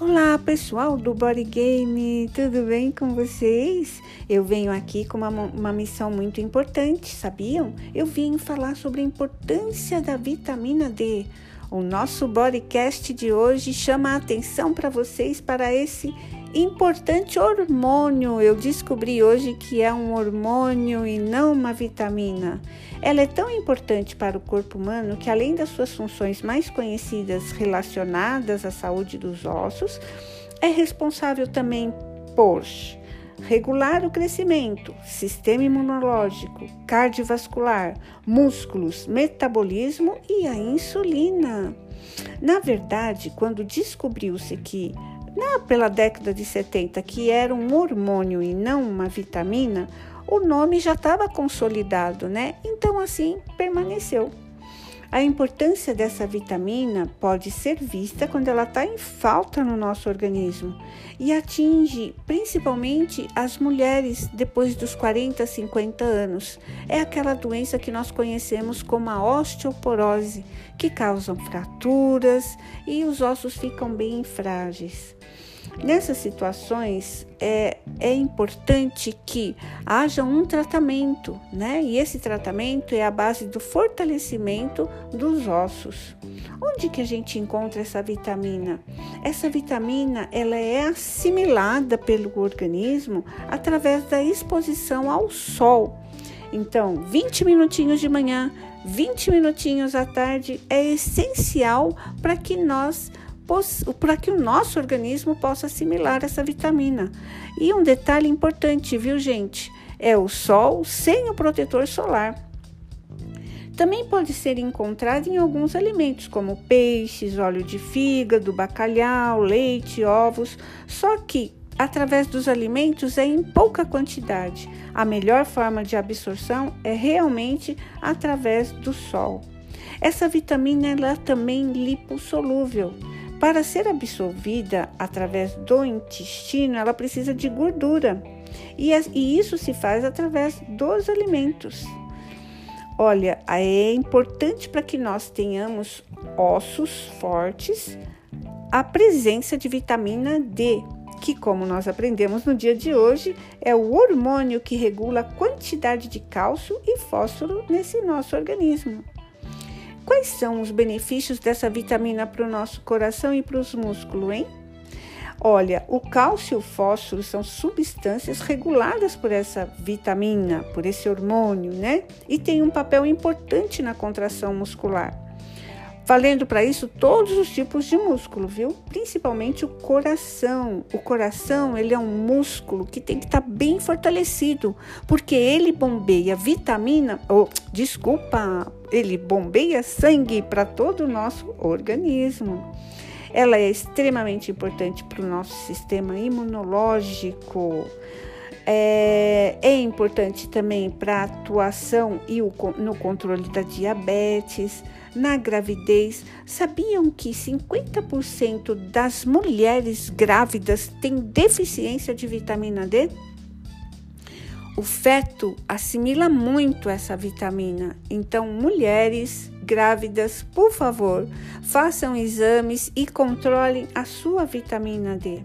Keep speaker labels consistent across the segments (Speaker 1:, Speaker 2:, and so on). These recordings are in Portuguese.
Speaker 1: Olá pessoal do Body Game, tudo bem com vocês? Eu venho aqui com uma, uma missão muito importante, sabiam? Eu vim falar sobre a importância da vitamina D. O nosso Bodycast de hoje chama a atenção para vocês para esse importante hormônio. Eu descobri hoje que é um hormônio e não uma vitamina. Ela é tão importante para o corpo humano que, além das suas funções mais conhecidas relacionadas à saúde dos ossos, é responsável também por regular o crescimento, sistema imunológico, cardiovascular, músculos, metabolismo e a insulina. Na verdade, quando descobriu-se que na, pela década de 70, que era um hormônio e não uma vitamina, o nome já estava consolidado, né? Então, assim, permaneceu. A importância dessa vitamina pode ser vista quando ela está em falta no nosso organismo e atinge principalmente as mulheres depois dos 40, 50 anos. É aquela doença que nós conhecemos como a osteoporose, que causa fraturas e os ossos ficam bem frágeis. Nessas situações é, é importante que haja um tratamento, né? E esse tratamento é a base do fortalecimento dos ossos. Onde que a gente encontra essa vitamina? Essa vitamina ela é assimilada pelo organismo através da exposição ao sol. Então, 20 minutinhos de manhã, 20 minutinhos à tarde é essencial para que nós para que o nosso organismo possa assimilar essa vitamina. E um detalhe importante, viu, gente? É o sol sem o protetor solar. Também pode ser encontrado em alguns alimentos, como peixes, óleo de fígado, bacalhau, leite, ovos, só que através dos alimentos é em pouca quantidade. A melhor forma de absorção é realmente através do sol. Essa vitamina ela é também lipossolúvel. Para ser absorvida através do intestino, ela precisa de gordura. E, isso se faz através dos alimentos. Olha, é importante para que nós tenhamos ossos fortes a presença de vitamina D, que, como nós aprendemos no dia de hoje, é o hormônio que regula a quantidade de cálcio e fósforo nesse nosso organismo. Quais são os benefícios dessa vitamina para o nosso coração e para os músculos, hein? Olha, o cálcio e o fósforo são substâncias reguladas por essa vitamina, por esse hormônio, né? E tem um papel importante na contração muscular valendo para isso todos os tipos de músculo, viu? Principalmente o coração. O coração, ele é um músculo que tem que estar tá bem fortalecido, porque ele bombeia vitamina, ou desculpa, ele bombeia sangue para todo o nosso organismo. Ela é extremamente importante para o nosso sistema imunológico. É, é importante também para a atuação e o, no controle da diabetes na gravidez. Sabiam que 50% das mulheres grávidas têm deficiência de vitamina D? O feto assimila muito essa vitamina, então, mulheres grávidas, por favor, façam exames e controlem a sua vitamina D.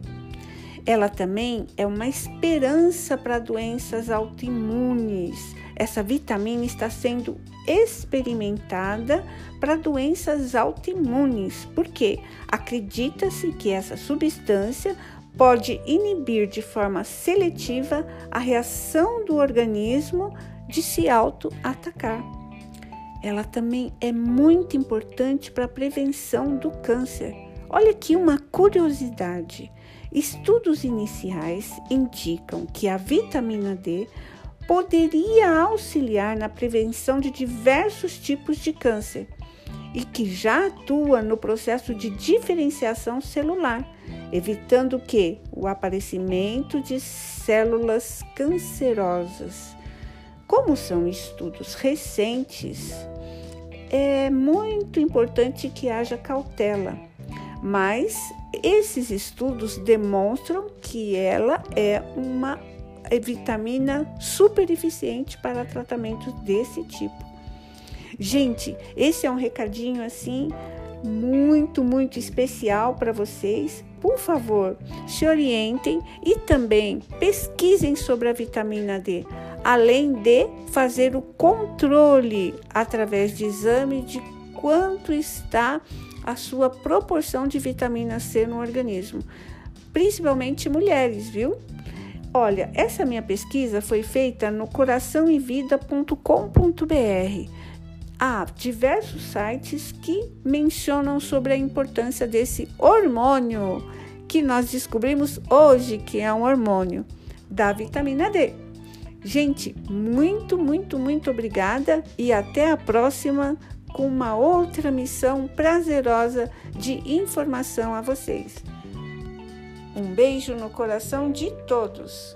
Speaker 1: Ela também é uma esperança para doenças autoimunes. Essa vitamina está sendo experimentada para doenças autoimunes, porque acredita-se que essa substância pode inibir de forma seletiva a reação do organismo de se auto-atacar. Ela também é muito importante para a prevenção do câncer. Olha aqui uma curiosidade. Estudos iniciais indicam que a vitamina D poderia auxiliar na prevenção de diversos tipos de câncer e que já atua no processo de diferenciação celular, evitando que o aparecimento de células cancerosas. Como são estudos recentes, é muito importante que haja cautela, mas esses estudos demonstram que ela é uma vitamina super eficiente para tratamentos desse tipo. Gente, esse é um recadinho assim muito, muito especial para vocês. Por favor, se orientem e também pesquisem sobre a vitamina D, além de fazer o controle através de exame de quanto está a sua proporção de vitamina C no organismo, principalmente mulheres, viu? Olha, essa minha pesquisa foi feita no coraçãoevida.com.br. Há diversos sites que mencionam sobre a importância desse hormônio que nós descobrimos hoje que é um hormônio da vitamina D. Gente, muito, muito, muito obrigada e até a próxima com uma outra missão prazerosa de informação a vocês. Um beijo no coração de todos.